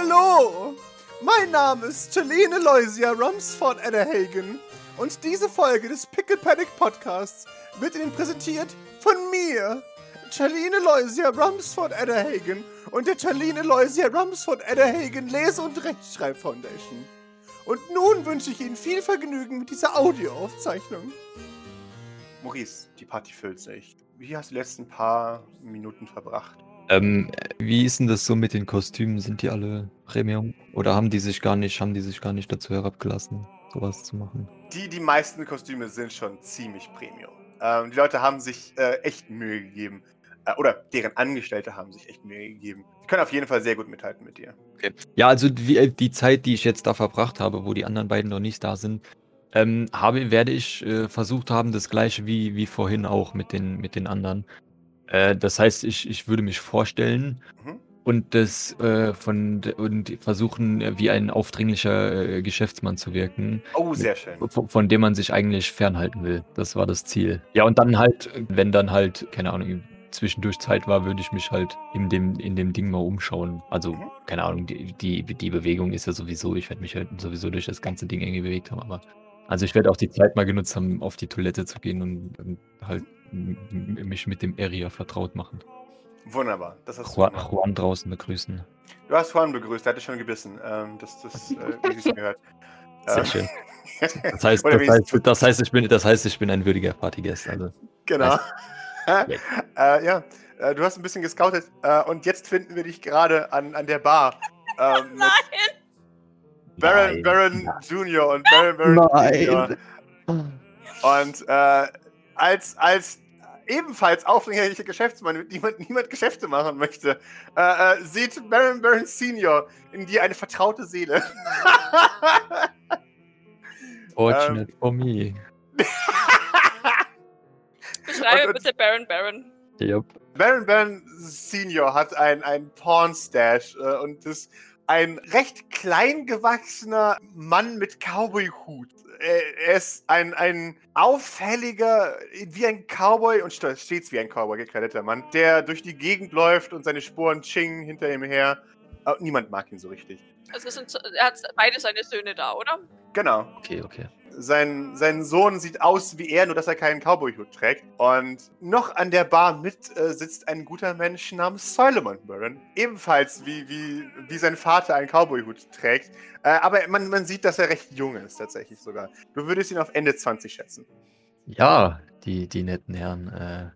Hallo! Mein Name ist Jelene Loisia Rumsford Adderhagen und diese Folge des Pickle Panic Podcasts wird Ihnen präsentiert von mir, Charlene Loisia Rumsford Adderhagen und der Charlene Loisia Rumsford Adderhagen Lese- und Rechtschreib Foundation. Und nun wünsche ich Ihnen viel Vergnügen mit dieser Audioaufzeichnung. Maurice, die Party füllt sich. Wie hast du die letzten paar Minuten verbracht? Ähm, wie ist denn das so mit den Kostümen? Sind die alle Premium? Oder haben die sich gar nicht, haben die sich gar nicht dazu herabgelassen, sowas zu machen? Die, die meisten Kostüme sind schon ziemlich Premium. Ähm, die Leute haben sich äh, echt Mühe gegeben. Äh, oder deren Angestellte haben sich echt Mühe gegeben. Die können auf jeden Fall sehr gut mithalten mit dir. Okay. Ja, also die, äh, die Zeit, die ich jetzt da verbracht habe, wo die anderen beiden noch nicht da sind, ähm, habe, werde ich äh, versucht haben, das gleiche wie, wie vorhin auch mit den, mit den anderen. Äh, das heißt, ich, ich würde mich vorstellen Mhm. und das äh, von und versuchen, äh, wie ein aufdringlicher äh, Geschäftsmann zu wirken, Oh, sehr schön. von, von dem man sich eigentlich fernhalten will. Das war das Ziel. Ja, und dann halt, wenn dann halt, keine Ahnung, zwischendurch Zeit war, würde ich mich halt in dem, in dem Ding mal umschauen. Also, Mhm. keine Ahnung, die, die, die Bewegung ist ja sowieso, ich werde mich halt sowieso durch das ganze Ding irgendwie bewegt haben, aber also ich werde auch die Zeit mal genutzt haben, auf die Toilette zu gehen und, und halt mich mit dem Area vertraut machen. Wunderbar. Das hast du Juan, gemacht. Juan draußen begrüßen. Du hast Juan begrüßt, der hatte schon gebissen. Ähm, das, das, äh, gehört. Sehr Ähm, schön. Das heißt, das heißt, das heißt, ich bin, das heißt, ich bin ein würdiger Partygast. Also. Genau. Ja. äh, ja, äh, du hast ein bisschen gescoutet äh, und jetzt finden wir dich gerade an, an der Bar. Ähm, Nein! Baron, Nein. Baron Junior und Baron Baron Nein. Junior. Und äh, als, als ebenfalls aufdringlicher Geschäftsmann, mit dem niemand, Geschäfte machen möchte, äh, äh, sieht Baron Baron Senior in dir eine vertraute Seele. Fortunate for me. Beschreibe Und- bitte Baron Baron. Yep. Baron Baron Senior hat ein, ein Porn-Stash äh, und ist ein recht klein gewachsener Mann mit Cowboy-Hut. Er, ist ein, ein auffälliger, wie ein Cowboy und st- stets wie ein Cowboy gekleideter Mann, der durch die Gegend läuft und seine Spuren chingen hinter ihm her. Aber niemand mag ihn so richtig. Also es sind, er hat beide seine Söhne da, oder? Genau. Okay, okay. Sein, sein Sohn sieht aus wie er, nur dass er keinen Cowboy-Hut trägt. Und noch an der Bar mit äh, sitzt ein guter Mensch namens Solomon Burren. Ebenfalls wie, wie, wie sein Vater einen Cowboy-Hut trägt. Äh, aber man, man sieht, dass er recht jung ist, tatsächlich sogar. Du würdest ihn auf Ende 20 schätzen. Ja, die, die netten Herren. Äh,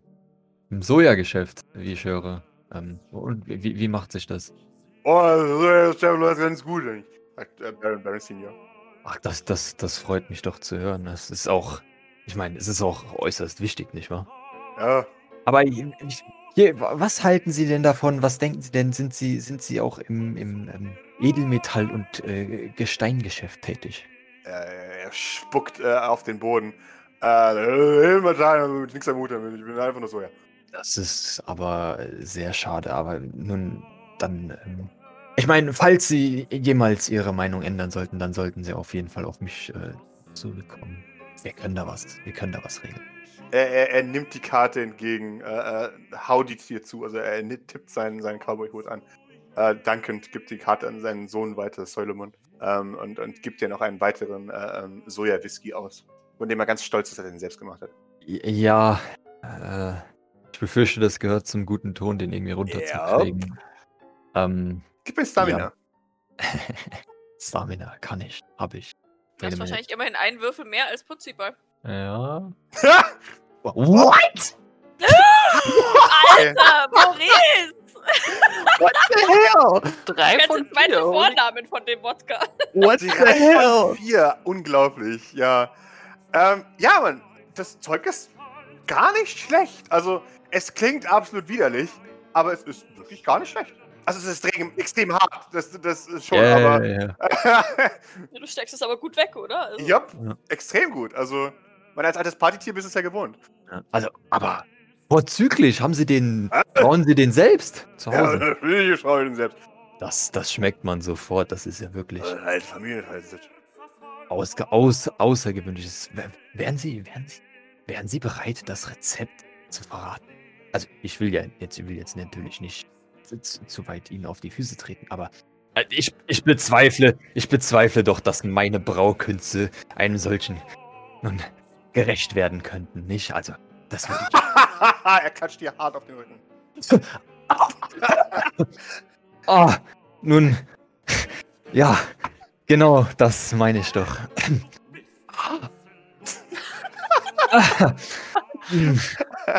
Im Sojageschäft, wie ich höre. Ähm, und wie, wie macht sich das? Oh, das läuft ganz gut, sagt äh, Baron, Baron Senior. Ach, das, das, das freut mich doch zu hören. Das ist auch, ich meine, es ist auch äußerst wichtig, nicht wahr? Ja, Aber hier, wa- was halten Sie denn davon? Was denken Sie denn? Sind Sie, sind Sie auch im, im ähm, Edelmetall- und äh, Gesteingeschäft tätig? äh, er spuckt äh, auf den Boden. Äh, Metall, nichts am Hut damit. Ich bin einfach nur so, ja. Das ist aber sehr schade, aber nun, dann, ähm, ich meine, falls Sie jemals Ihre Meinung ändern sollten, dann sollten Sie auf jeden Fall auf mich äh, zurückkommen. Wir können da was, wir können da was regeln. Er, er, er nimmt die Karte entgegen, äh, äh, haut die dir zu, also er tippt seinen, seinen Cowboy-Hut an. Äh, dankend gibt die Karte an seinen Sohn weiter, Solomon, ähm, und, und gibt dir noch einen weiteren äh, ähm, Soja-Whisky aus, von dem er ganz stolz ist, dass er den selbst gemacht hat. Ja, äh, ich befürchte, das gehört zum guten Ton, den irgendwie runterzukriegen. Ähm, Gib mir Stamina. Stamina kann ich, habe ich. Du hast wahrscheinlich immerhin einen Würfel mehr als Putzibar. Ja. Ja. What? Alter, Maurice! What the hell? Drei Kennst von vier. Vornamen von dem Wodka? What Reihe von vier, unglaublich, ja. Ähm, ja, Mann, das Zeug ist gar nicht schlecht. Also, es klingt absolut widerlich, aber es ist wirklich gar nicht schlecht. Also, es ist extrem, extrem hart, das, das ist schon, Ja, aber. ja, ja. Du steckst es aber gut weg, oder? Also, Jupp, Ja. extrem gut. Also, man als altes Partytier bist es ja gewohnt. Also, aber vorzüglich, haben Sie den, brauchen Sie den selbst zu Ja, Hause? natürlich, Frau den selbst. Das, das schmeckt man sofort, das ist ja wirklich Äh, Halt Familienverhältnis. ausge, aus, außergewöhnliches. Wär- Wären Sie, wären, Sie, wären Sie bereit, das Rezept zu verraten? Also, ich will ja jetzt, ich will jetzt natürlich nicht zu, zu weit Ihnen auf die Füße treten, aber Äh, Ich, ich bezweifle, ich bezweifle doch, dass meine Braukünste einem solchen nun gerecht werden könnten, nicht? Also, das würde ich. er klatscht dir hart auf den Rücken. Ah, nun. Ja, genau, das meine ich doch.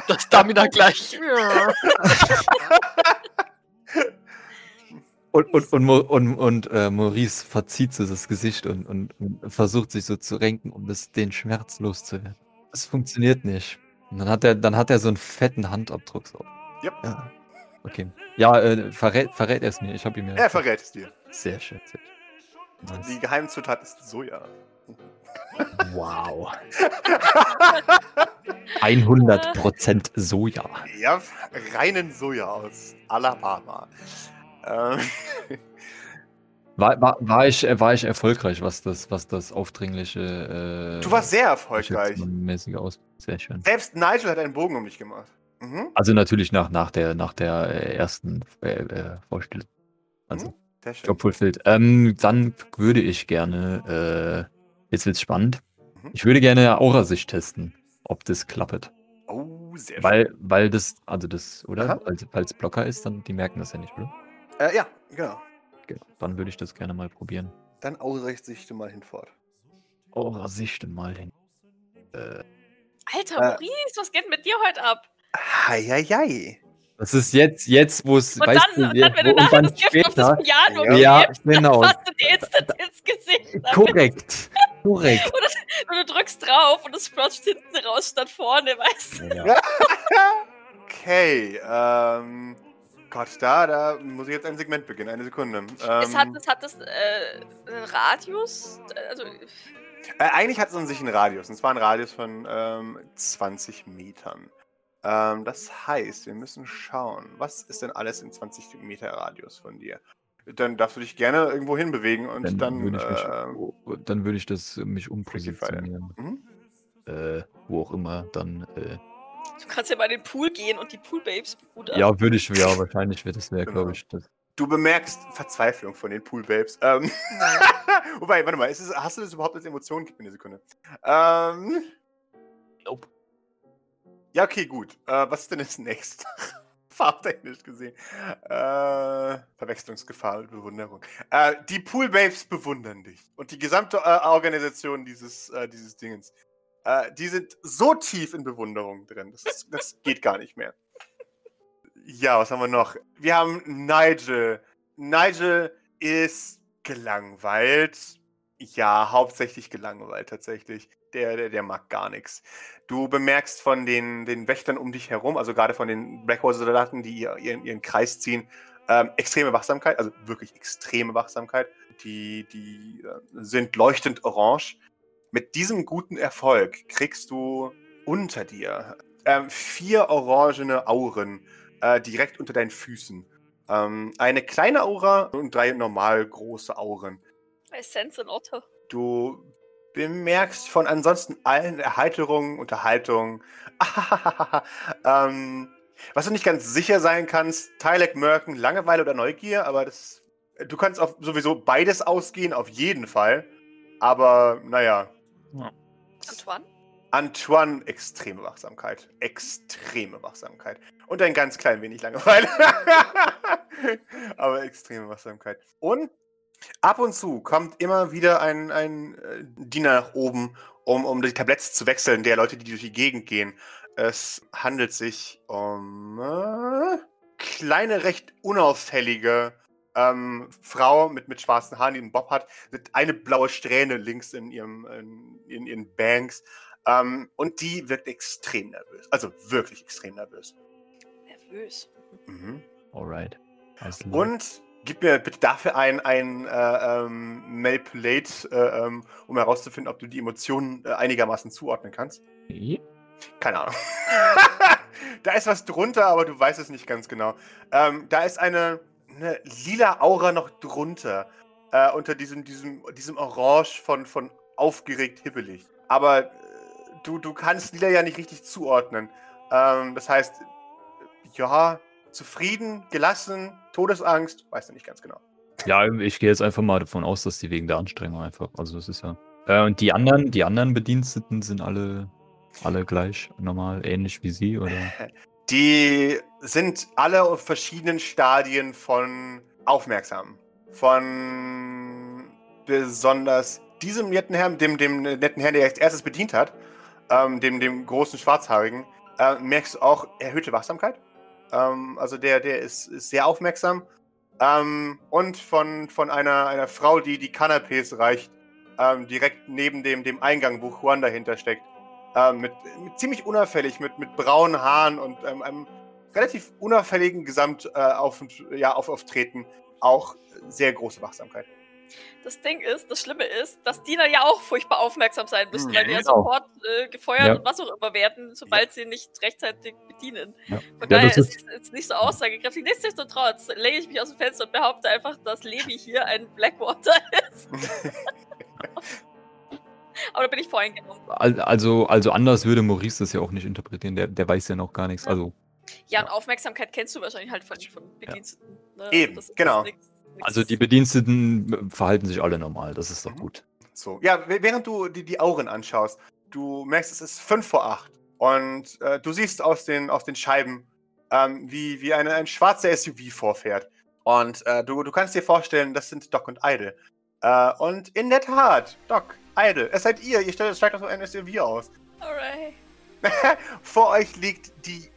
Das Stamina gleich. Und, und, und, und, und äh, Maurice verzieht so das Gesicht und, und, und versucht sich so zu renken, um das, den Schmerz loszuwerden. Das funktioniert nicht. Und dann hat er, dann hat er so einen fetten Handabdruck. So. Yep. Ja. Okay. Ja, äh, verrät, verrät er es mir. Ich habe ihm ja. Er verrät es dir. Sehr schön. Sehr schön. Die Nice. Geheimzutat ist Soja. Wow. 100% Soja. Ja, reinen Soja aus Alabama. Ähm, War, war, war, ich, äh, war ich erfolgreich, was das, was das aufdringliche. Äh, du warst sehr erfolgreich. mäßige aus. Sehr schön. Selbst Nigel hat einen Bogen um dich gemacht. Mhm. Also natürlich nach, nach der, nach der äh, ersten äh, äh, Vorstellung. Also, Sehr schön. Job fulfilled. Ähm, dann würde ich gerne, jetzt wird's spannend. Mhm. Ich würde gerne Aura-Sicht testen, ob das klappt. Oh, sehr Weil, weil das, also das, oder? Weil es Blocker ist, dann die merken das ja nicht, oder? Äh, ja, genau. Genau. Dann würde ich das gerne mal probieren. Dann ausrichte mal hinfort. Aura-Sicht mal hin. Äh, Alter, Äh. Maurice, was geht mit dir heute ab? Heieiei. das ist jetzt, jetzt, wo es, Und weißt dann, du, und jetzt, dann wenn wo- du und nachher das Gift auf das Piano Ja, gibst, genau. dann fasst du dir instant ins Gesicht. korrekt, korrekt. Und du drückst drauf und es splotcht hinten raus statt vorne, weißt du? Ja. Okay, ähm. Gott, da, da muss ich jetzt ein Segment beginnen. Eine Sekunde. Ähm, es hat, es hat das äh, einen Radius, also äh, eigentlich hat es an sich einen Radius. Und zwar einen Radius von ähm, 20 Metern. Ähm, das heißt, wir müssen schauen, was ist denn alles in 20 Meter Radius von dir? Dann darfst du dich gerne irgendwo hinbewegen und Dann, dann. würde ich mich, äh, oh, dann würde ich das äh, mich umpositionieren. mhm. Äh, wo auch immer, dann, äh, du kannst ja mal in den Pool gehen und die Poolbabes begutachten. ja, würde ich, ja, wahrscheinlich wird das wäre, Genau. glaube ich, das. Du bemerkst Verzweiflung von den Poolbabes. Ähm, wobei, warte mal, ist es, hast du das überhaupt als Emotion? Gib mir eine Sekunde. Ähm, Nope. ja, okay, gut. Äh, was ist denn jetzt next? Farbtechnisch gesehen. Äh, Verwechslungsgefahr und Bewunderung. Äh, die Poolbabes bewundern dich. Und die gesamte äh, Organisation dieses, äh, dieses Dingens. Äh, die sind so tief in Bewunderung drin. Das, ist, das geht gar nicht mehr. Ja, was haben wir noch? Wir haben Nigel. Nigel ist gelangweilt. Ja, hauptsächlich gelangweilt tatsächlich. Der, der, der mag gar nichts. Du bemerkst von den, den Wächtern um dich herum, also gerade von den Blackhole-Soldaten, die ihr- ihren, ihren Kreis ziehen, ähm, extreme Wachsamkeit, also wirklich extreme Wachsamkeit. Die, die äh, sind leuchtend orange. Mit diesem guten Erfolg kriegst du unter dir ähm, vier orangene Auren äh, direkt unter deinen Füßen. Ähm, eine kleine Aura und drei normal große Auren. Essenz in Otter. Du bemerkst von ansonsten allen Erheiterungen, Unterhaltungen, ähm, was du nicht ganz sicher sein kannst, Tylek Merken, Langeweile oder Neugier, aber das, du kannst auf sowieso beides ausgehen, auf jeden Fall. Aber naja, Antoine? Antoine, extreme Wachsamkeit. Extreme Wachsamkeit. Und ein ganz klein wenig Langeweile. Aber extreme Wachsamkeit. Und ab und zu kommt immer wieder ein, ein äh, Diener nach oben, um, um die Tabletts zu wechseln, der Leute, die durch die Gegend gehen. Es handelt sich um äh, kleine, recht unauffällige ähm, Frau mit, mit schwarzen Haaren, die einen Bob hat, mit eine blaue Strähne links in ihrem in, in ihren Banks. Ähm, und die wirkt extrem nervös. Also wirklich extrem nervös. Nervös. Mhm. Alright. Und gib mir bitte dafür ein, ein äh, ähm, Manipulate, äh, ähm, um herauszufinden, ob du die Emotionen äh, einigermaßen zuordnen kannst. Okay. Keine Ahnung. da ist was drunter, aber du weißt es nicht ganz genau. Ähm, da ist eine, eine lila Aura noch drunter. Äh, unter diesem, diesem, diesem Orange von, von aufgeregt hibbelig. Aber äh, du, du kannst lila ja nicht richtig zuordnen. Ähm, das heißt, ja, zufrieden, gelassen, Todesangst, weißt du nicht ganz genau. Ja, ich gehe jetzt einfach mal davon aus, dass die wegen der Anstrengung einfach. Also das ist ja. Äh, und die anderen, die anderen Bediensteten sind alle, alle gleich normal, ähnlich wie sie, oder? Die sind alle auf verschiedenen Stadien von aufmerksam. Von besonders diesem netten Herrn, dem, dem netten Herrn, der als erstes bedient hat, ähm, dem, dem großen Schwarzhaarigen, äh, merkst du auch erhöhte Wachsamkeit. Ähm, also der, der ist, ist sehr aufmerksam. Ähm, und von, von einer, einer Frau, die die Canapés reicht, ähm, direkt neben dem, dem Eingang, wo Juan dahinter steckt. Ähm, mit, mit ziemlich unauffällig, mit, mit braunen Haaren und ähm, einem relativ unauffälligen Gesamt äh, auf, ja, auf, Auftreten. Auch sehr große Wachsamkeit. Das Ding ist, das Schlimme ist, dass Diener ja auch furchtbar aufmerksam sein müssen, Mhm, weil die ja genau. sofort äh, gefeuert Ja. und was auch immer werden, sobald sie nicht rechtzeitig bedienen. Ja. Von Ja, daher ist es jetzt nicht so aussagekräftig. Nichtsdestotrotz lege ich mich aus dem Fenster und behaupte einfach, dass Levi hier ein Blackwater ist. Aber da bin ich voreingenommen. Al- Also, also anders würde Maurice das ja auch nicht interpretieren. Der, der weiß ja noch gar nichts. Also, Ja, und Aufmerksamkeit kennst du wahrscheinlich halt von, von Bediensteten. Ne? Eben, Das ist genau. nix- nix- also die Bediensteten äh, verhalten sich alle normal. Das ist doch Mhm. gut. So, ja, während du die, die Auren anschaust, du merkst, es ist 5 vor 8. Und äh, du siehst aus den, aus den Scheiben, ähm, wie, wie eine, ein schwarzer SUV vorfährt. Und äh, du, du kannst dir vorstellen, das sind Doc und Idle. Äh, und in der Tat, Doc, Idle, es seid ihr, ihr stellt, steigt auf so ein SUV aus. Alright. Vor euch liegt die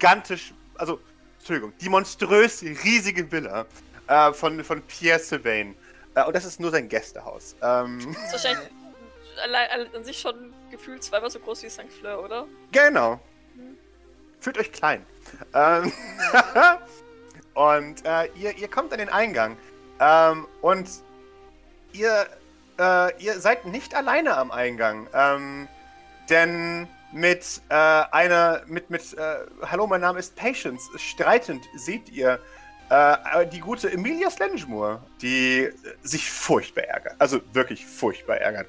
gigantisch, also, Entschuldigung, die monströs riesige Villa äh, von, von Pierre Sylvain. Äh, und das ist nur sein Gästehaus. Ähm, Ist wahrscheinlich allein an sich schon gefühlt zweimal so groß wie St. Fleur, oder? Genau. Mhm. Fühlt euch klein. Ähm, und äh, ihr, ihr kommt an den Eingang. Ähm, und ihr, äh, ihr seid nicht alleine am Eingang. Ähm, denn mit äh, einer, mit, mit, äh, hallo, mein Name ist Patience, streitend seht ihr äh, die gute Emilia Slengemore, die äh, sich furchtbar ärgert. Also wirklich furchtbar ärgert.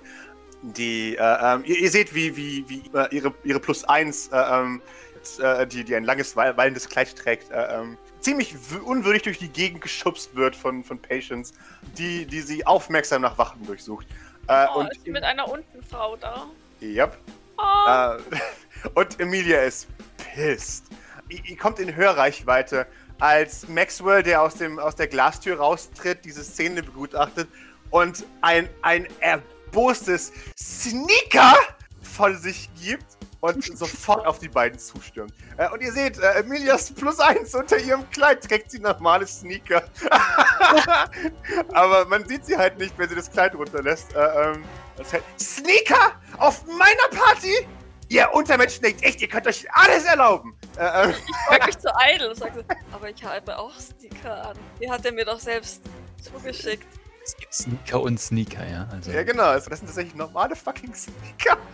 Die, äh, ähm, ihr, ihr seht, wie, wie, wie äh, ihre, ihre Plus 1, äh, ähm, äh, die, die ein langes, wall- wallendes Kleid trägt, äh, ähm, ziemlich unwürdig durch die Gegend geschubst wird von, von Patience, die, die sie aufmerksam nach Wachen durchsucht. Äh, Oh, und, ist sie mit einer unten Frau da? yep. Oh, und Emilia ist pissed. Ihr, ihr kommt in Hörreichweite, als Maxwell, der aus, dem, aus der Glastür raustritt, diese Szene begutachtet und ein, ein erbostes Sneaker von sich gibt und sofort auf die beiden zustürmt. Äh, und ihr seht, äh, Emilias plus eins unter ihrem Kleid trägt sie normale Sneaker. Aber man sieht sie halt nicht, wenn sie das Kleid runterlässt. Äh, ähm, das heißt, Sneaker auf meiner Party? Ihr Untermenschen denkt echt, ihr könnt euch alles erlauben. Äh, ähm, ich frag mich zu idle und sage, aber ich habe auch Sticker an. Die hat er mir doch selbst zugeschickt. Es gibt Sneaker und Sneaker, ja. Also, ja, genau. Also das sind tatsächlich normale fucking Sneaker.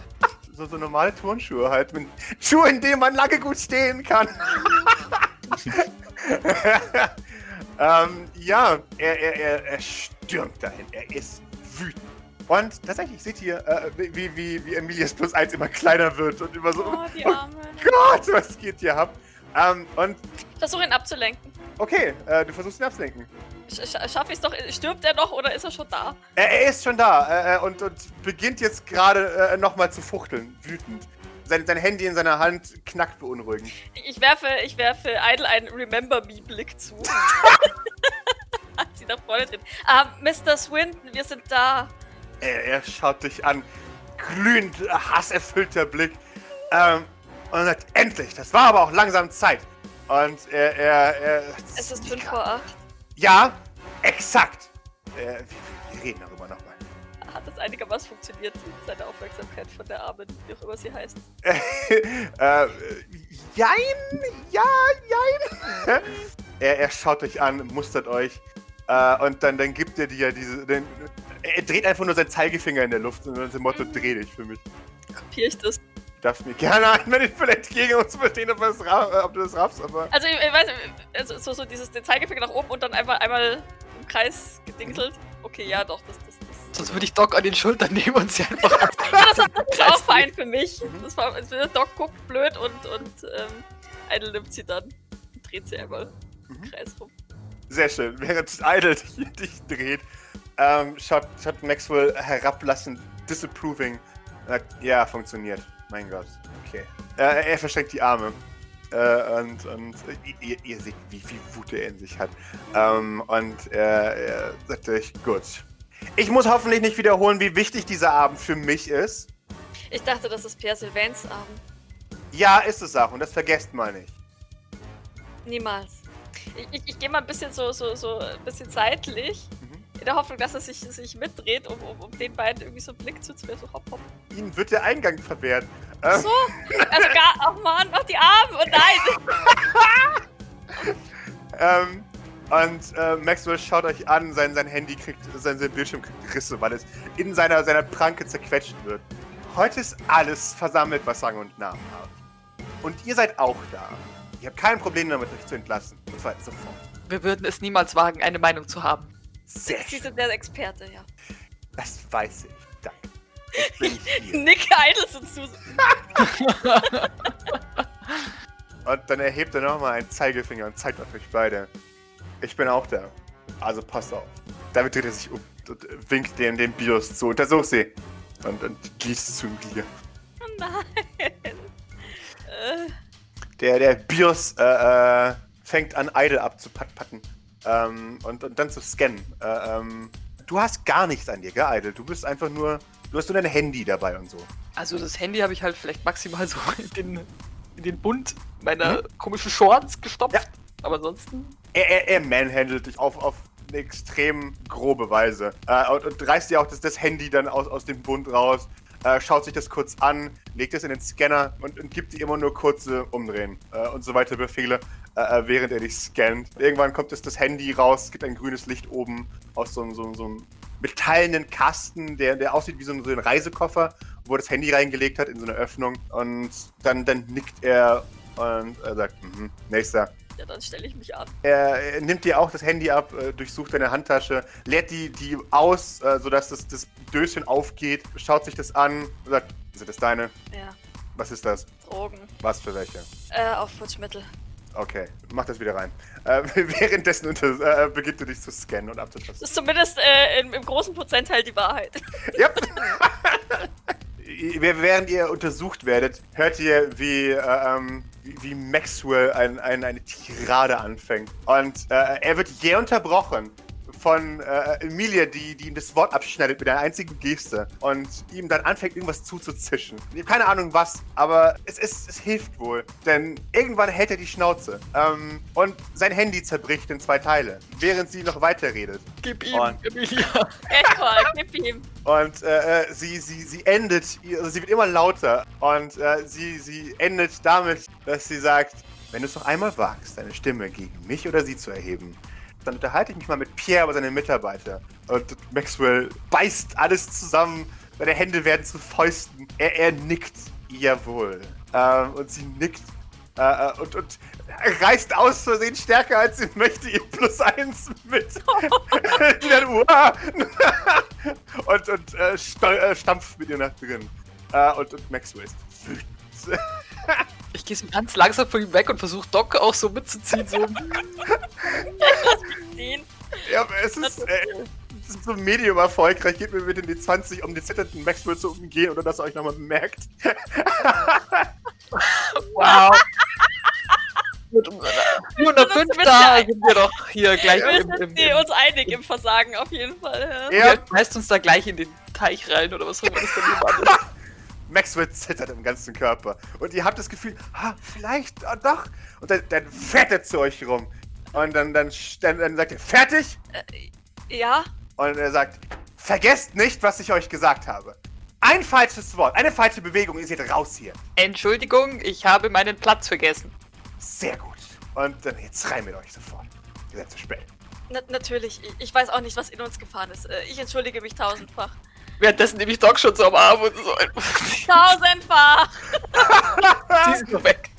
So, so normale Turnschuhe halt. Mit Schuhe, in denen man lange gut stehen kann. ähm, ja, er, er, er, er stürmt dahin. Er ist wütend. Und tatsächlich seht ihr, äh, wie, wie, wie Emilias Plus 1 immer kleiner wird und immer so, Oh, die oh Arme. Gott, was geht hier ab? Ähm, und Ich versuche ihn abzulenken. okay, äh, du versuchst ihn abzulenken. Sch sch Schaffe ich es doch? Stirbt er noch oder ist er schon da? Er, er ist schon da äh, äh, und, und beginnt jetzt gerade äh, nochmal zu fuchteln, wütend. Sein, sein Handy in seiner Hand knackt beunruhigend. Ich werfe, ich werfe Idle einen Remember Me-Blick zu. Hat sie nach vorne drin. Ah, Mr. Swinton, wir sind da. Er, er schaut dich an, glühend hasserfüllter Blick. Ähm, und sagt, endlich, das war aber auch langsam Zeit. Und er, er, er Es ist 5 vor 8. Ja, exakt. Äh, wir, wir reden darüber nochmal. Hat das einigermaßen funktioniert, seine Aufmerksamkeit von der Armen, wie auch immer sie heißt. äh, jein, ja, jein. er, er schaut euch an, mustert euch. Äh, und dann, dann gibt er dir diese. Den, er dreht einfach nur seinen Zeigefinger in der Luft und dann dem Motto: dreh dich für mich. Kopiere ich das? Du darfst mir gerne ein Manipulate gegen uns verstehen, ob, du das ra- ob du das raffst, aber. Also, ich, ich weiß, also so, so dieses, den Zeigefinger nach oben und dann einmal, einmal im Kreis gedingselt. Okay, ja, doch, das, das, das. Sonst würde ich Doc an den Schultern nehmen und sie einfach. Ja, das, das ist auch fein für mich. Das war, also Doc guckt blöd und, und ähm, Idle nimmt sie dann und dreht sie einmal im Mhm. Kreis rum. Sehr schön. Während Idle dich, dich dreht, ähm, schaut, schaut Maxwell herablassend, disapproving. Sagt, ja, funktioniert. Mein Gott. Okay. Äh, er verschränkt die Arme. Äh, und und ihr, ihr seht, wie viel Wut er in sich hat. Ähm, und er, er sagt euch, gut. Ich muss hoffentlich nicht wiederholen, wie wichtig dieser Abend für mich ist. Ich dachte, das ist Pierre Sylvains Abend. Ja, ist es auch. Und das vergesst mal nicht. Niemals. Ich, ich, ich gehe mal ein bisschen so, so, so ein bisschen seitlich. Mhm. In der Hoffnung, dass er sich, sich mitdreht, um, um, um den beiden irgendwie so einen Blick zuzuwerfen. So hopp, hopp. Ihnen wird der Eingang verwehrt. Ähm, So, also gar, oh Mann, mach die Arme und nein. Ähm, und äh, Maxwell schaut euch an, sein, sein Handy kriegt, sein, sein Bildschirm kriegt Risse, weil es in seiner, seiner Pranke zerquetscht wird. Heute ist alles versammelt, was Rang und Namen hat. Und ihr seid auch da. Ich habe kein Problem damit, euch zu entlassen. Und zwar sofort. Wir würden es niemals wagen, eine Meinung zu haben. Sehr Sie schön. sind der Experte, ja. Das weiß ich. Danke. Bin hier. Nick Idles und Susan. Und dann erhebt er nochmal einen Zeigefinger und zeigt auf euch beide. Ich bin auch da. Also passt auf. Damit dreht er sich um und winkt den, den Bios zu. Untersuch sie. Und, und gießt zu dir. Oh nein. Äh, Der, der Bios äh, äh, fängt an, Idle abzupatten. Ähm, und, und dann zu scannen. Äh, ähm, du hast gar nichts an dir, gell, Idle? Du bist einfach nur. Du hast nur dein Handy dabei und so. Also das Handy habe ich halt vielleicht maximal so in den, in den Bund meiner komischen Shorts gestopft. Ja. Aber ansonsten. Er, er, er manhandelt dich auf, auf eine extrem grobe Weise. Äh, und, und reißt dir auch das, das Handy dann aus, aus dem Bund raus. Äh, schaut sich das kurz an, legt es in den Scanner und, und gibt dir immer nur kurze Umdrehen äh, und so weitere Befehle, äh, äh, während er dich scannt. Irgendwann kommt es das Handy raus, gibt ein grünes Licht oben aus so, einem- so, so einem metallenen Kasten, der, der aussieht wie so ein, so ein Reisekoffer, wo er das Handy reingelegt hat in so eine Öffnung. Und dann, dann nickt er und er sagt, mhm, nächster. Ja, dann stelle ich mich an. Er, er nimmt dir auch das Handy ab, äh, durchsucht deine Handtasche, leert die, die aus, äh, sodass das, das Döschen aufgeht, schaut sich das an und sagt, sind das deine? Ja, Was ist das? Drogen. Was für welche? Äh, Aufputschmittel. Okay, mach das wieder rein. Äh, währenddessen unter, äh, beginnt du dich zu scannen und Das abzutasten. ist zumindest äh, im, im großen Prozentteil die Wahrheit. Yep. Während ihr untersucht werdet, hört ihr, wie, äh, ähm, wie, Maxwell ein, ein, eine Tirade anfängt. Und äh, er wird jäh unterbrochen von äh, Emilia, die, die ihm das Wort abschneidet mit einer einzigen Geste und ihm dann anfängt, irgendwas zuzuzischen. Ich habe keine Ahnung was, aber es, ist, es hilft wohl. Denn irgendwann hält er die Schnauze. Ähm, und sein Handy zerbricht in zwei Teile, während sie noch weiterredet. Gib ihm, Und- Emilia. Etwa, gib ihm. Und äh, äh, sie, sie, sie endet, also sie wird immer lauter. Und äh, sie, sie endet damit, dass sie sagt, wenn du es noch einmal wagst, deine Stimme gegen mich oder sie zu erheben, dann unterhalte ich mich mal mit Pierre über seine Mitarbeiter. Und Maxwell beißt alles zusammen, seine Hände werden zu Fäusten. Er, er nickt, jawohl. Ähm, und sie nickt äh, äh, und, und reißt aus Versehen stärker als sie möchte ihr Plus eins mit. die dann, und und äh, äh, stampft mit ihr nach drin. Äh, und, und Maxwell ist wütend. Ich gehe so ganz langsam von ihm weg und versuche Doc auch so mitzuziehen. So. Den. ja, aber es ist, äh, es ist so medium erfolgreich. Geht mir mit in die 20, um den zitternden Maxwell zu umgehen oder dass ihr euch nochmal bemerkt. Wow. Gut, um- 405, Das wird da ja- sind wir doch hier gleich Wir im, sind im, die im, uns einig im Versagen auf jeden Fall. Ja. Ja, Ihr schmeißt uns da gleich in den Teich rein oder was auch immer das dann hier war. Maxwell zittert im ganzen Körper. Und ihr habt das Gefühl, ah, vielleicht ah, doch. Und dann, dann fährt er zu euch rum. Und dann, dann, dann, dann sagt er, fertig? Ja, Und er sagt, vergesst nicht, was ich euch gesagt habe. Ein falsches Wort, eine falsche Bewegung, ihr seid raus hier. Entschuldigung, ich habe meinen Platz vergessen. Sehr gut. Und dann jetzt rein mit euch sofort. Ihr seid zu spät. na natürlich. Ich, ich weiß auch nicht, was in uns gefahren ist. Äh, Ich entschuldige mich tausendfach. Währenddessen nehme ich Doc schon so am Arm und so. Tausendfach! Sie nur weg.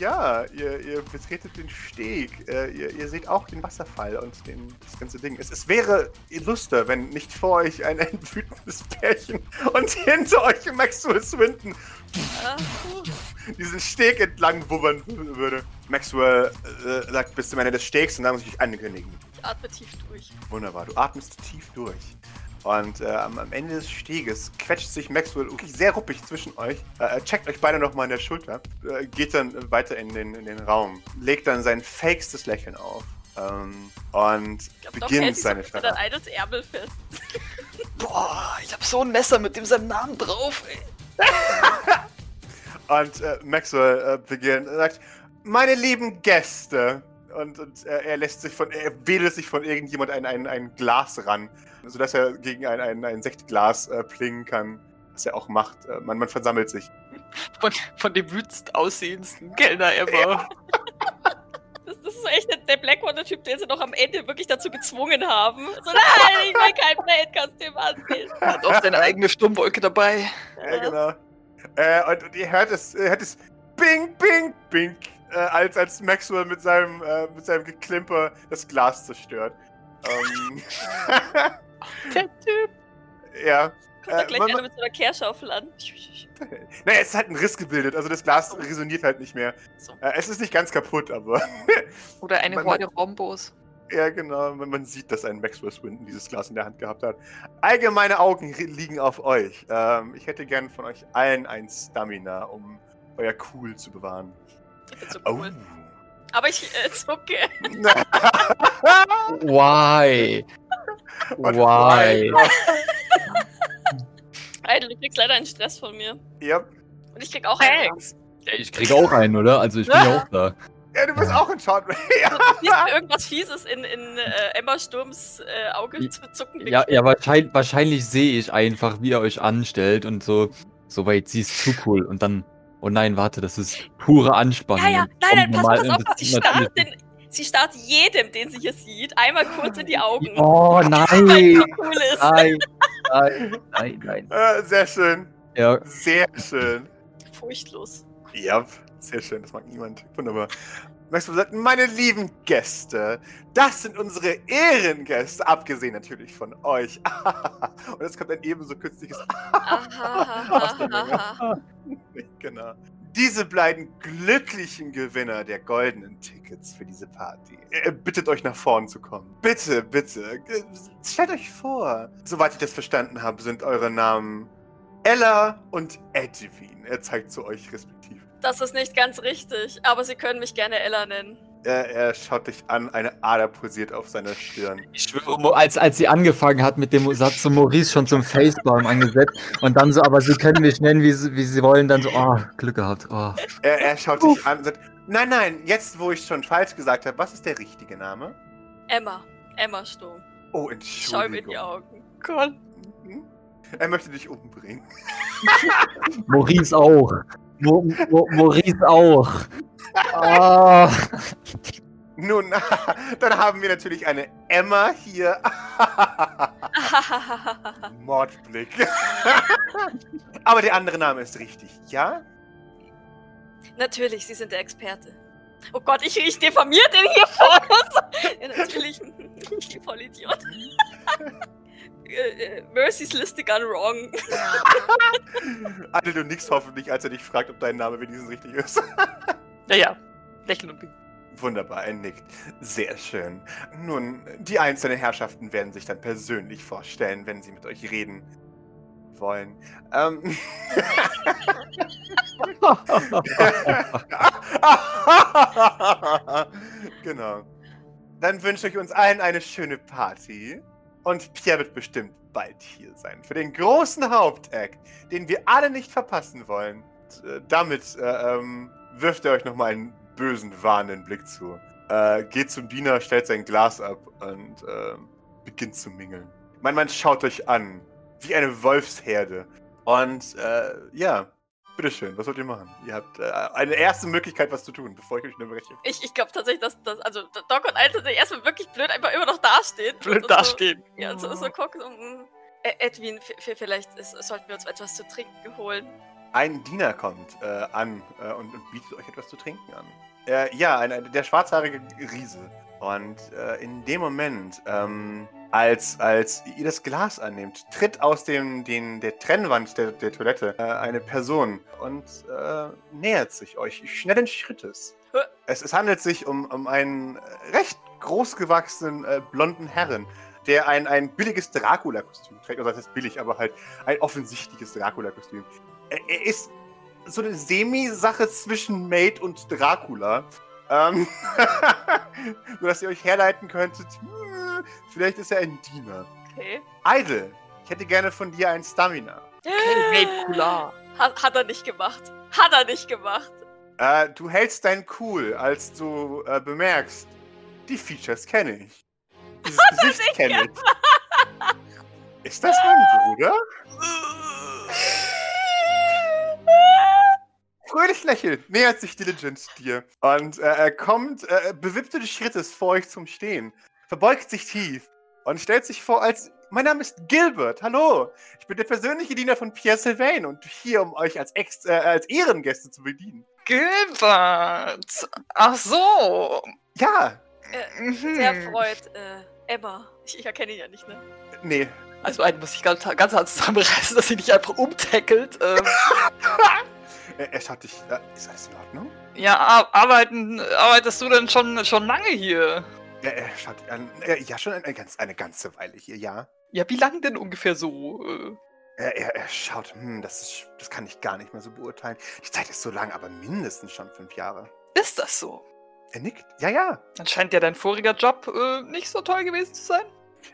Ja, ihr, ihr betretet den Steg. Äh, ihr, ihr seht auch den Wasserfall und den, das ganze Ding. Es, es wäre illuster, wenn nicht vor euch ein, ein wütendes Pärchen und hinter euch Maxwell Swinton Äh, diesen Steg entlang wubbern würde. Maxwell äh, sagt bis zum Ende des Stegs und dann muss ich euch ankündigen. Ich atme tief durch. Wunderbar, du atmest tief durch. Und äh, am, am Ende des Steges quetscht sich Maxwell wirklich sehr ruppig zwischen euch, äh, checkt euch beide nochmal in der Schulter, äh, geht dann weiter in den, in den Raum, legt dann sein fakestes Lächeln auf ähm, und Ich glaub, beginnt sich seine so dann eines Ärmel fest. Boah, ich hab so ein Messer mit dem seinem Namen drauf, ey. Und äh, Maxwell äh, beginnt und sagt, meine lieben Gäste. Und, und äh, er lässt sich von, er wedelt sich von irgendjemand ein, ein, ein Glas ran, sodass er gegen ein, ein, ein Sektglas äh, plingen kann. Was er auch macht. Äh, man, man versammelt sich. Von, von dem wütendst aussehendsten Kellner ever. Das, das ist echt der- der Blackwater-Typ, den sie noch am Ende wirklich dazu gezwungen haben. So, nein, ich will kein Blade-Kostüm anziehen. Hat auch seine eigene Sturmwolke dabei. Ja, genau. Äh, und, und ihr hört es, ihr hört es Bing, Bing, Bing, äh, als, als Maxwell mit seinem, äh, mit seinem Geklimper das Glas zerstört. Ähm, Der Typ. ja. Kommt da Äh, gleich man- einer mit so einer Kehrschaufel an. Naja, es ist halt ein Riss gebildet, also das Glas resoniert halt nicht mehr. So. Äh, es ist nicht ganz kaputt, aber Oder eine Horde Rombos. ja, genau. Man, man sieht, dass ein Maxwell Swinton dieses Glas in der Hand gehabt hat. Allgemeine Augen liegen auf euch. Ähm, ich hätte gern von euch allen ein Stamina, um euer Cool zu bewahren. Ich bin so Oh. cool. Aber ich äh, zucke. Why? Why? Idle, du kriegst leider einen Stress von mir. Ja. Und ich krieg auch einen. Thanks. Ja, ich krieg auch einen, oder? Also ich bin ja auch da. ja, du bist auch in Short ja. Irgendwas Fieses in, in äh, Emma Sturms äh, Auge zu zucken? Ja, ja wahrscheinlich, wahrscheinlich sehe ich einfach, wie ihr euch anstellt und so, so weit, sie ist zu cool. Und dann, oh nein, warte, das ist pure Anspannung. Ja, ja, nein, nein, pass, pass auf, natürlich- starrt, den, sie starrt jedem, den sie hier sieht, einmal kurz in die Augen. Oh nein! cool ist. Nein, nein, nein, nein. Äh, sehr schön. Ja, Sehr schön. Furchtlos. Ja, sehr schön. Das mag niemand. Wunderbar. Maxwell sagt, meine lieben Gäste, das sind unsere Ehrengäste, abgesehen natürlich von euch. Und es kommt ein ebenso künstliches. Genau. Diese beiden glücklichen Gewinner der goldenen Tickets für diese Party. Er bittet euch nach vorn zu kommen. Bitte, bitte. äh, Stellt euch vor. Soweit ich das verstanden habe, sind eure Namen Ella und Edwin. Er zeigt zu euch respektiv. Das ist nicht ganz richtig, aber sie können mich gerne Ella nennen. Er, er schaut dich an, eine Ader pulsiert auf seiner Stirn. ich schwöre, als, als sie angefangen hat mit dem Satz zu Maurice schon zum Facepalm angesetzt und dann so, aber sie können mich nennen, wie sie, wie sie wollen, dann so, oh, Glück gehabt. Oh. Er, er schaut dich an und sagt, nein, nein, jetzt wo ich schon falsch gesagt habe, was ist der richtige Name? Emma. Emma Sturm. Oh, Schau ihm in die Entschuldigung. Augen. Gott. Mhm. Er möchte dich umbringen. Maurice auch. Mo Mo Maurice auch. Ah. Nun, dann haben wir natürlich eine Emma hier. Mordblick. Aber der andere Name ist richtig, ja? natürlich, Sie sind der Experte. Oh Gott, ich, ich diffamier den hier voll. ja, natürlich. Die Vollidiot. Äh, Mercy's Liste gone wrong. Adel, du nix hoffentlich, als er dich fragt, ob dein Name wenigstens richtig ist. Ja, ja. Lächeln und winken. Wunderbar, er nickt. Sehr schön. Nun, die einzelnen Herrschaften werden sich dann persönlich vorstellen, wenn sie mit euch reden wollen. Ähm. genau. Dann wünsche ich uns allen eine schöne Party. Und Pierre wird bestimmt bald hier sein. Für den großen Hauptakt, den wir alle nicht verpassen wollen. Und, äh, damit äh, ähm, wirft er euch nochmal einen bösen, warnenden Blick zu. Äh, geht zum Diener, stellt sein Glas ab und äh, beginnt zu mingeln. Mein Mann schaut euch an, wie eine Wolfsherde. Und äh, ja, bitteschön, was wollt ihr machen? Ihr habt äh, eine erste Möglichkeit, was zu tun, bevor ich euch unterbreche. Ich, ich glaube tatsächlich, dass, dass also Doc und Alter erstmal wirklich blöd einfach immer noch dastehen. Blöd Und so- dastehen. Ja, so, so gucken. So, mm. Ä- Edwin, vielleicht ist, sollten wir uns etwas zu trinken holen. Ein Diener kommt äh, an äh, und, und bietet euch etwas zu trinken an. Äh, ja, ein, ein, der schwarzhaarige Riese. Und äh, in dem Moment, ähm, als, als ihr das Glas annehmt, tritt aus dem, den, der Trennwand der, der Toilette äh, eine Person und äh, nähert sich euch schnellen Schrittes. Hä? Es, es handelt sich um, um einen recht großgewachsenen äh, blonden Herren, der ein, ein billiges Dracula-Kostüm trägt. Also das heißt billig, aber halt ein offensichtliches Dracula-Kostüm. Er, er ist so eine Semi-Sache zwischen Maid und Dracula. Ähm, nur dass ihr euch herleiten könntet, hm, vielleicht ist er ein Diener. Okay. Idle, ich hätte gerne von dir ein Stamina. Kula. Hat, hat er nicht gemacht. Hat er nicht gemacht. Äh, du hältst dein Cool, als du äh, bemerkst, die Features kenne ich. Dieses Gesicht kenne ich. Ist das mein Bruder? Fröhlich lächelnd nähert sich Diligent dir und äh, er kommt äh, bewippte Schrittes vor euch zum Stehen, verbeugt sich tief und stellt sich vor als mein Name ist Gilbert. Hallo, ich bin der persönliche Diener von Pierre Sylvain und hier, um euch als, Ex äh, als Ehrengäste zu bedienen. Gilbert. Ach so. Ja, Äh, Mhm. sehr erfreut. Äh, Emma. Ich, ich erkenne ihn ja nicht, ne? nee. Also einen muss ich ganz, ganz hart zusammenreißen, dass sie nicht einfach umtackelt. Ähm, Er, er schaut dich. Äh, ist alles in Ordnung? ja, ar- arbeiten, arbeitest du denn schon, schon lange hier? Er, er schaut dich an. Äh, ja, schon eine, ganz, eine ganze Weile hier, ja. Ja, wie lange denn ungefähr so? Äh, Er, er, er schaut, hm, das, ist, das kann ich gar nicht mehr so beurteilen. Die Zeit ist so lang, aber mindestens schon fünf Jahre. ist das so? Er nickt. Ja, ja. Dann scheint ja dein voriger Job äh, nicht so toll gewesen zu sein.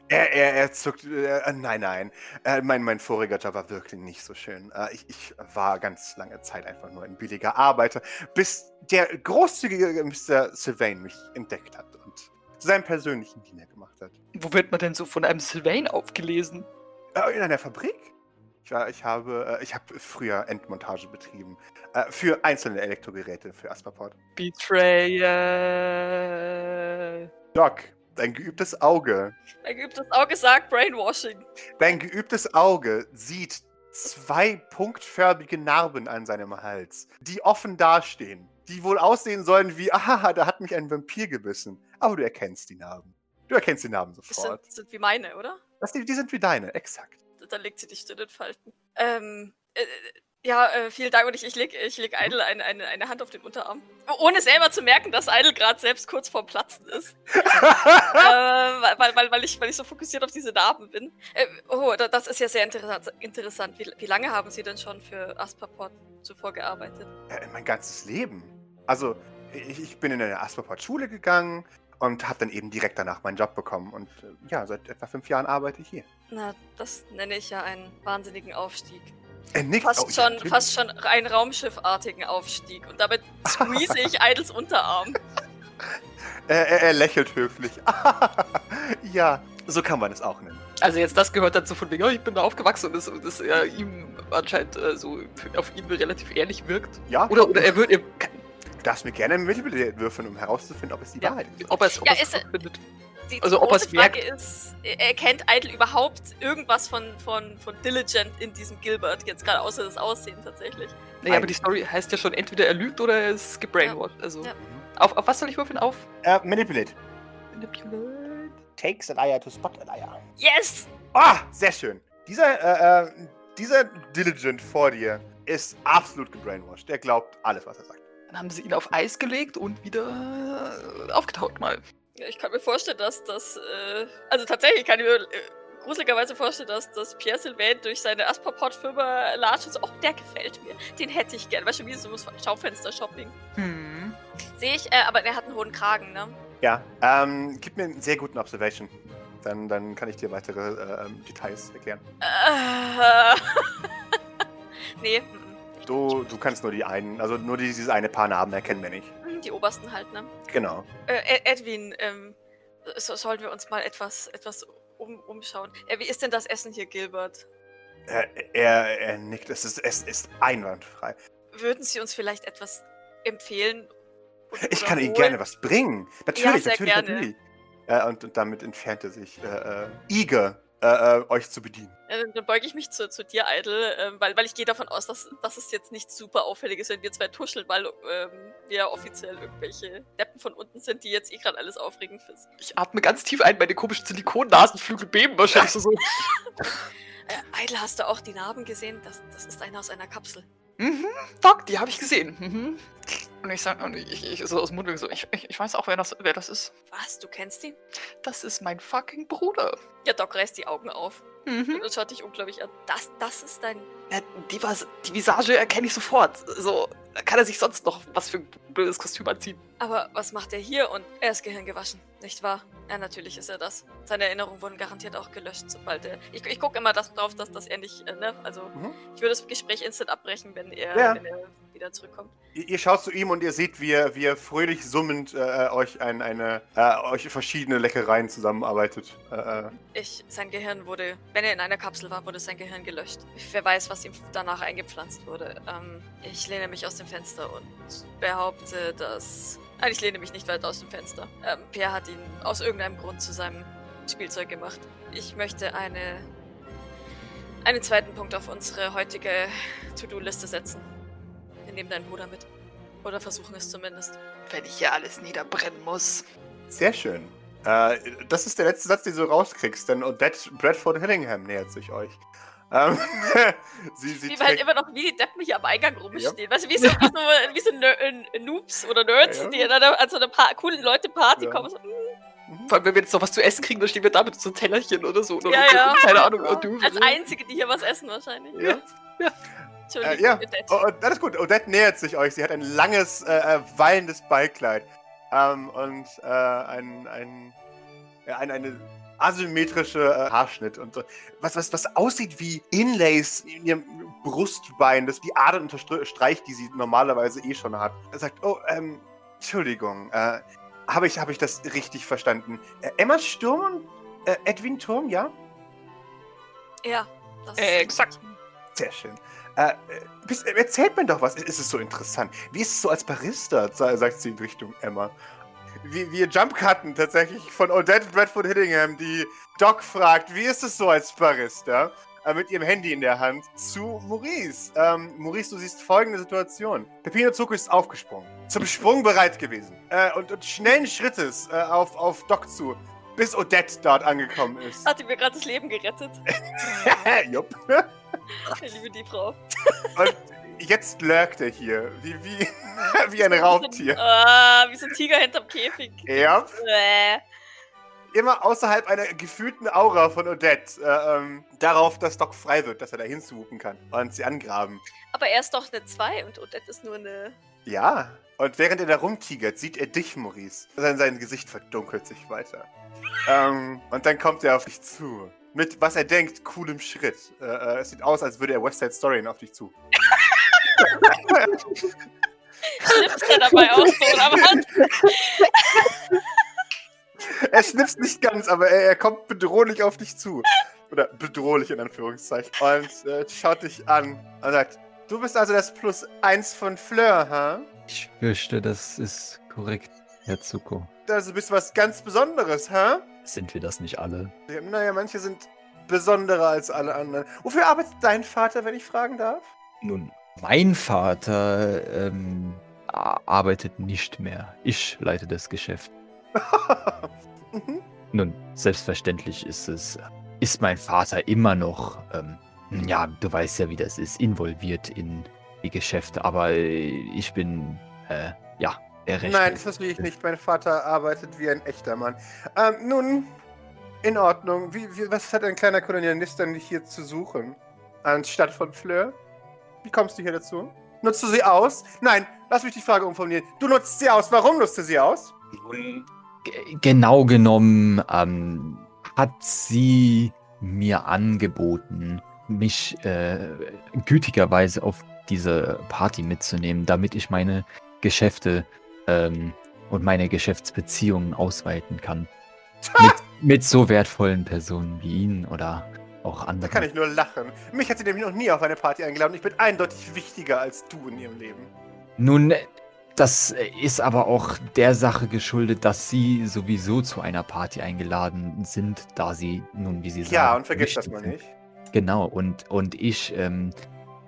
Er, er, er zuckt. Äh, nein, nein. Äh, mein, mein voriger Job war wirklich nicht so schön. Äh, ich, ich war ganz lange Zeit einfach nur ein billiger Arbeiter, bis der großzügige Mr. Sylvain mich entdeckt hat und zu seinem persönlichen Diener gemacht hat. Wo wird man denn so von einem Sylvain aufgelesen? Äh, in einer Fabrik? Ich, war, ich habe, äh, ich habe früher Endmontage betrieben. Äh, für einzelne Elektrogeräte für Asperport. Betrayal. Doc, dein geübtes Auge. Ein geübtes Auge sagt Brainwashing. Dein geübtes Auge sieht zwei punktförmige Narben an seinem Hals, die offen dastehen. Die wohl aussehen sollen wie, ah, da hat mich ein Vampir gebissen. Aber du erkennst die Narben. Du erkennst die Narben Das sofort. sind, sind wie meine, oder? Das, die, die sind wie deine, exakt. Da legt sie die Stirn in Falten. Ähm, äh, ja, äh, vielen Dank und ich, ich leg, ich leg Idle eine, eine, eine Hand auf den Unterarm. Ohne selber zu merken, dass Idle gerade selbst kurz vorm Platzen ist. äh, weil, weil, weil, ich, weil ich so fokussiert auf diese Narben bin. Äh, oh, da, das ist ja sehr interessant. interessant. Wie, wie lange haben Sie denn schon für Asperport zuvor gearbeitet? Äh, mein ganzes Leben. Also, ich, ich bin in eine Asperport-Schule gegangen und habe dann eben direkt danach meinen Job bekommen. Und äh, ja, seit etwa fünf Jahren arbeite ich hier. Na, das nenne ich ja einen wahnsinnigen Aufstieg. Er nickt. Fast, Oh, ja, schon, natürlich. fast schon einen Raumschiffartigen Aufstieg. Und damit squeeze ich Idles Unterarm. Er, er, er lächelt höflich. ja, so kann man es auch nennen. Also jetzt das gehört dazu von wegen, oh, ich bin da aufgewachsen und das, und das äh, ihm anscheinend äh, so auf ihn relativ ehrlich wirkt. Ja, Oder, oder er wird, er, du darfst mir gerne ein Mittelbild würfeln, um herauszufinden, ob es die ja, Wahrheit ist. ob er es ob Ja, er's ist er- findet. Die, Also, die ob große er's merkt. Frage ist, erkennt Idle überhaupt irgendwas von, von, von Diligent in diesem Gilbert? Jetzt gerade außer das Aussehen tatsächlich. Naja, aber die Story heißt ja schon, entweder er lügt oder er ist gebrainwashed. Also, Ja. auf, auf was soll ich würfeln? Auf? Äh, manipulate. Manipulate. Takes a liar to spot a liar. Yes! Ah, sehr schön. Dieser, äh, äh, dieser Diligent vor dir ist absolut gebrainwashed. Der glaubt alles, was er sagt. Dann haben sie ihn auf Eis gelegt und wieder aufgetaucht mal. Ja, ich kann mir vorstellen, dass das. Äh, also tatsächlich kann ich mir äh, gruseligerweise vorstellen, dass, dass Pierre Sylvain durch seine Asperport-Firma latscht und so, oh, der gefällt mir. Den hätte ich gern. Weißt du, wie so ein Schaufenster-Shopping. Hm. Sehe ich, äh, aber er hat einen hohen Kragen, ne? Ja, ähm, gib mir einen sehr guten Observation. Dann, dann kann ich dir weitere äh, ähm, Details erklären. Äh, nee, Du, du kannst nur die einen, also nur dieses eine Paar Narben erkennen wir nicht. Die obersten halt, ne? Genau. Äh, Ed- Edwin, ähm, so, sollen wir uns mal etwas, etwas um, umschauen. Äh, wie ist denn das Essen hier, Gilbert? Er, er, er nickt, es ist, es ist einwandfrei. Würden Sie uns vielleicht etwas empfehlen? und- Ich kann Ihnen gerne was bringen. Natürlich, sehr natürlich, gerne. natürlich. Äh, und, und damit entfernt er sich, äh, äh, eager, äh, äh, euch zu bedienen. Ja, dann, dann beuge ich mich zu, zu dir, Idle, ähm, weil, weil ich gehe davon aus, dass, dass es jetzt nicht super auffällig ist, wenn wir zwei tuscheln, weil ähm, wir offiziell irgendwelche Deppen von unten sind, die jetzt eh gerade alles aufregend finden. Ich atme ganz tief ein, meine komischen Silikonnasenflügel beben wahrscheinlich so. so. Äh, Idle, hast du auch die Narben gesehen? Das, das ist einer aus einer Kapsel. Mhm, Doc, die habe ich gesehen. Mhm. Und ich sag, und ich, ich so aus dem Mund so, ich, ich, ich weiß auch, wer das, wer das ist. Was? Du kennst ihn? Das ist mein fucking Bruder. Ja, Doc reißt die Augen auf. Mhm. Und schaut dich unglaublich an. Das, das ist dein. Ja, die, Vas die Visage erkenne ich sofort. So, kann er sich sonst noch was für ein blödes Kostüm anziehen. Aber was macht er hier? Und er ist Gehirn gewaschen, nicht wahr? Ja, natürlich ist er das. Seine Erinnerungen wurden garantiert auch gelöscht, sobald er. Ich, ich gucke immer das drauf, dass das er nicht, äh, ne? Also, Mhm. ich würde das Gespräch instant abbrechen, wenn er, Ja. wenn er wieder zurückkommt. Ihr, ihr schaut zu ihm und ihr seht, wie er, wie er fröhlich summend äh, euch ein, eine, äh, euch verschiedene Leckereien zusammenarbeitet. Äh, äh, Ich, sein Gehirn wurde, wenn er in einer Kapsel war, wurde sein Gehirn gelöscht. Wer weiß, was ihm danach eingepflanzt wurde. Ähm, ich lehne mich aus dem Fenster und behaupte, dass. Nein, ich lehne mich nicht weit aus dem Fenster. Ähm, Pierre hat ihn aus irgendeinem Grund zu seinem Spielzeug gemacht. Ich möchte eine. einen zweiten Punkt auf unsere heutige To-Do-Liste setzen. Wir nehmen deinen Bruder mit. Oder versuchen es zumindest. Wenn ich hier alles niederbrennen muss. sehr schön. Äh, das ist der letzte Satz, den du rauskriegst, denn Odette Bradford Hillingham nähert sich euch. Ähm, sie, sie wir halt immer noch wie die Deppen hier am Eingang rumstehen. Weißt du, wie so, wie so, wie so Ner äh, Noobs oder Nerds, Ja, ja. die an einer, an so einer pa coolen Leute-Party Ja. kommen. So, mm, Mhm. Vor allem, wenn wir jetzt noch was zu essen kriegen, dann stehen wir da mit so einem Tellerchen oder so. Oder Ja, ja. Keine Ahnung. Und du, als Einzige, die hier was essen wahrscheinlich. Ja. Entschuldigung, Äh, ja. Odette. Oh, oh, alles gut. Odette nähert sich euch. Sie hat ein langes, äh, äh, wallendes Ballkleid. Ähm, und äh, ein, ein, ja, ein, eine asymmetrische äh, Haarschnitt. Und äh, was, was, was aussieht wie Inlays in ihrem Brustbein, das die Adern unterstreicht, die sie normalerweise eh schon hat. Er sagt, oh, ähm, Entschuldigung, äh, habe ich, hab ich das richtig verstanden? Äh, Emma Sturm und äh, Edwin Turm, ja? Ja, das Äh, exakt. Sehr schön. Äh, äh, äh, erzählt mir doch was. Ist es so interessant? Wie ist es so als Barista? sa- sagt sie in Richtung Emma. Wir, wir Jumpcutten tatsächlich von Odette Bradford Hillingham, die Doc fragt, wie ist es so als Barista? Äh, mit ihrem Handy in der Hand zu Maurice. Ähm, Maurice, du siehst folgende Situation. Pepino Zuko ist aufgesprungen. Zum Sprung bereit gewesen. Äh, und, und schnellen Schrittes äh, auf, auf Doc zu, bis Odette dort angekommen ist. hat mir gerade das Leben gerettet. Jupp. Ich liebe die Frau. Und jetzt lurkt er hier, wie, wie, wie ein Raubtier. Ah, wie so ein Tiger hinterm Käfig. Ja, Äh. immer außerhalb einer gefühlten Aura von Odette. Äh, ähm, darauf, dass Doc frei wird, dass er da hinzuhupen kann und sie angraben. Aber er ist doch eine 2 und Odette ist nur eine. Ja, und während er da rumtigert, sieht er dich, Maurice. Sein, sein Gesicht verdunkelt sich weiter. ähm, und dann kommt er auf dich zu. Mit, was er denkt, coolem Schritt. Äh, äh, es sieht aus, als würde er West Side Story auf dich zu. Schnippst er dabei aus, so, oder was? Er schnipst nicht ganz, aber er, er kommt bedrohlich auf dich zu. Oder bedrohlich in Anführungszeichen. Und äh, schaut dich an und sagt, du bist also das Plus eins von Fleur, ha? Ich fürchte, das ist korrekt, Herr Zuko. Also bist du was ganz Besonderes, ha? Sind wir das nicht alle? Ja, Naja, manche sind besonderer als alle anderen. Wofür arbeitet dein Vater, wenn ich fragen darf? Nun, mein Vater ähm, arbeitet nicht mehr. Ich leite das Geschäft. mhm. Nun, selbstverständlich ist es, ist mein Vater immer noch, ähm, ja, du weißt ja, wie das ist, involviert in die Geschäfte, aber ich bin, äh, ja, der Rechte. Nein, das verstehe ich nicht. Mein Vater arbeitet wie ein echter Mann. Ähm, nun, in Ordnung. Wie, wie, was hat ein kleiner Kolonialist denn hier zu suchen? Anstatt von Fleur? Wie kommst du hier dazu? Nutzt du sie aus? Nein, lass mich die Frage umformulieren. Du nutzt sie aus. Warum nutzt du sie aus? Nun, genau genommen ähm, hat sie mir angeboten, mich äh, gütigerweise auf diese Party mitzunehmen, damit ich meine Geschäfte ähm, und meine Geschäftsbeziehungen ausweiten kann. Mit, mit so wertvollen Personen wie Ihnen oder auch Da anderen. kann ich nur lachen. Mich hat sie nämlich noch nie auf eine Party eingeladen. Ich bin eindeutig wichtiger als du in ihrem Leben. Nun, das ist aber auch der Sache geschuldet, dass Sie sowieso zu einer Party eingeladen sind, da Sie nun, wie Sie sagen. Ja, und vergiss das mal nicht. Genau, und, und ich, ähm,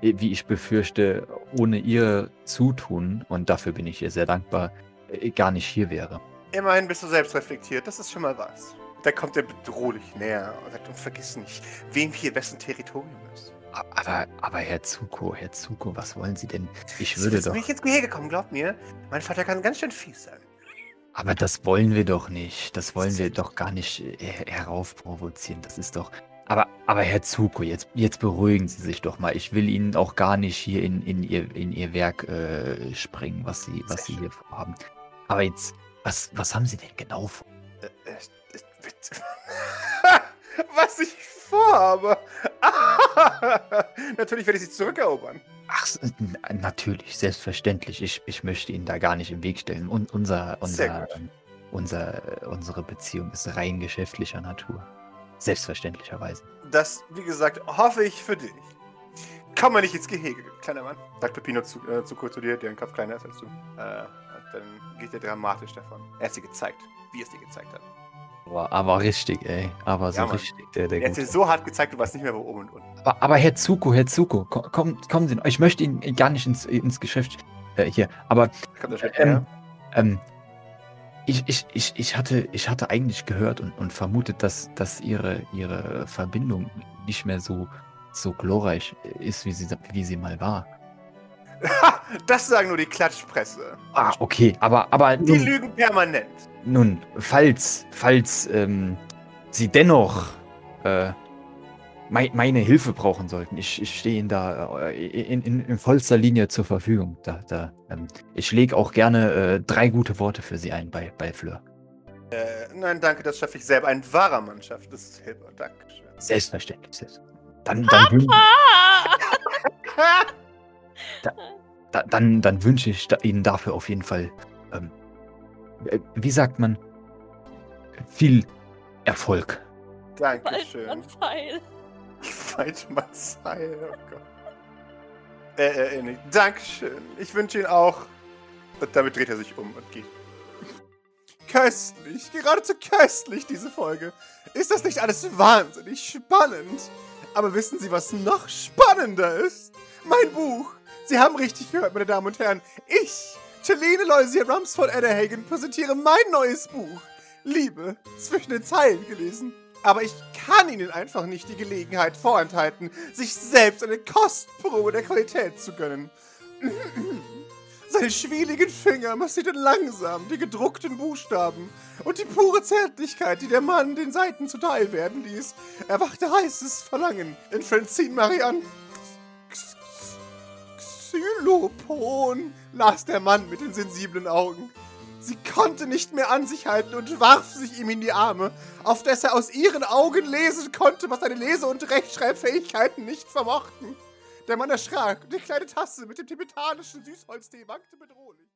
wie ich befürchte, ohne Ihr Zutun, und dafür bin ich ihr sehr dankbar, äh, gar nicht hier wäre. Immerhin bist du selbst reflektiert. Das ist schon mal was. Da kommt er bedrohlich näher und sagt, und vergiss nicht, wem hier wessen Territorium ist. Aber, aber Herr Zuko, Herr Zuko, was wollen Sie denn? Ich würde sind doch. nicht ins Gehege kommen, glaubt mir. Mein Vater kann ganz schön fies sein. Aber das wollen wir doch nicht. Das wollen ist wir doch gar nicht äh, heraufprovozieren. Das ist doch. Aber, aber Herr Zuko, jetzt, jetzt beruhigen Sie sich doch mal. Ich will Ihnen auch gar nicht hier in, in, Ihr, in Ihr Werk äh, sprengen, was Sie, was Sie hier vorhaben. Aber jetzt, was, was haben Sie denn genau vor? Was ich vorhabe. Natürlich werde ich sie zurückerobern. Ach, natürlich, selbstverständlich. Ich, ich möchte Ihnen da gar nicht im Weg stellen. Und unser, unser, unser, unsere Beziehung ist rein geschäftlicher Natur. Selbstverständlicherweise. Das, wie gesagt, hoffe ich für dich. Komm mal nicht ins Gehege, kleiner Mann. Sagt Peppino zu, äh, zu kurz zu dir, deren Kopf kleiner ist als du. Äh, dann geht er dramatisch davon. Er hat sie gezeigt, wie es dir gezeigt hat. Aber, aber richtig, ey. Aber so Ja, richtig, der, der Er hat dir so hart gezeigt, du weißt nicht mehr, wo oben und unten. Aber, aber Herr Zuko, Herr Zuko, ko- komm, kommen Sie. noch. Ich möchte Ihnen gar nicht ins, ins Geschäft äh, hier. Aber ähm, ähm, ich, ich, ich, ich, hatte, ich hatte eigentlich gehört und, und vermutet, dass, dass ihre, ihre Verbindung nicht mehr so, so glorreich ist, wie sie, wie sie mal war. Ha, das sagen nur die Klatschpresse. Ah, okay, aber, aber Die nun, lügen permanent. nun falls, falls ähm, Sie dennoch äh, mei meine Hilfe brauchen sollten, ich, ich stehe Ihnen da äh, in, in, in vollster Linie zur Verfügung. Da, da, ähm, ich lege auch gerne äh, drei gute Worte für Sie ein bei, bei Fleur. Äh, nein, danke, das schaffe ich selber. Ein wahrer Mannschaft. Das ist Hilfe. Dankeschön. Selbstverständlich. selbst- Dann, dann, wün- Ah! da, dann, dann wünsche ich da, Ihnen dafür auf jeden Fall, ähm, äh, wie sagt man, viel Erfolg. Dankeschön. Waldmannsheil. Waldmannsheil, oh Gott. Äh, äh, nee. Dankeschön. Ich wünsche Ihnen auch. Und damit dreht er sich um und geht. Köstlich, geradezu köstlich, diese Folge. Ist das nicht alles wahnsinnig spannend? Aber wissen Sie, was noch spannender ist? Mein Buch. Sie haben richtig gehört, meine Damen und Herren. Ich, Chelene Loisier Rumsford Edderhagen, präsentiere mein neues Buch. Liebe zwischen den Zeilen gelesen. Aber ich kann Ihnen einfach nicht die Gelegenheit vorenthalten, sich selbst eine Kostprobe der Qualität zu gönnen. Seine schwieligen Finger massierten langsam die gedruckten Buchstaben und die pure Zärtlichkeit, die der Mann den Seiten zuteil werden ließ, erwachte heißes Verlangen in Francine Marianne. Xylopon, las der Mann mit den sensiblen Augen. Sie konnte nicht mehr an sich halten und warf sich ihm in die Arme, auf dass er aus ihren Augen lesen konnte, was seine Lese- und Rechtschreibfähigkeiten nicht vermochten. Der Mann erschrak und die kleine Tasse mit dem tibetanischen Süßholztee wankte bedrohlich.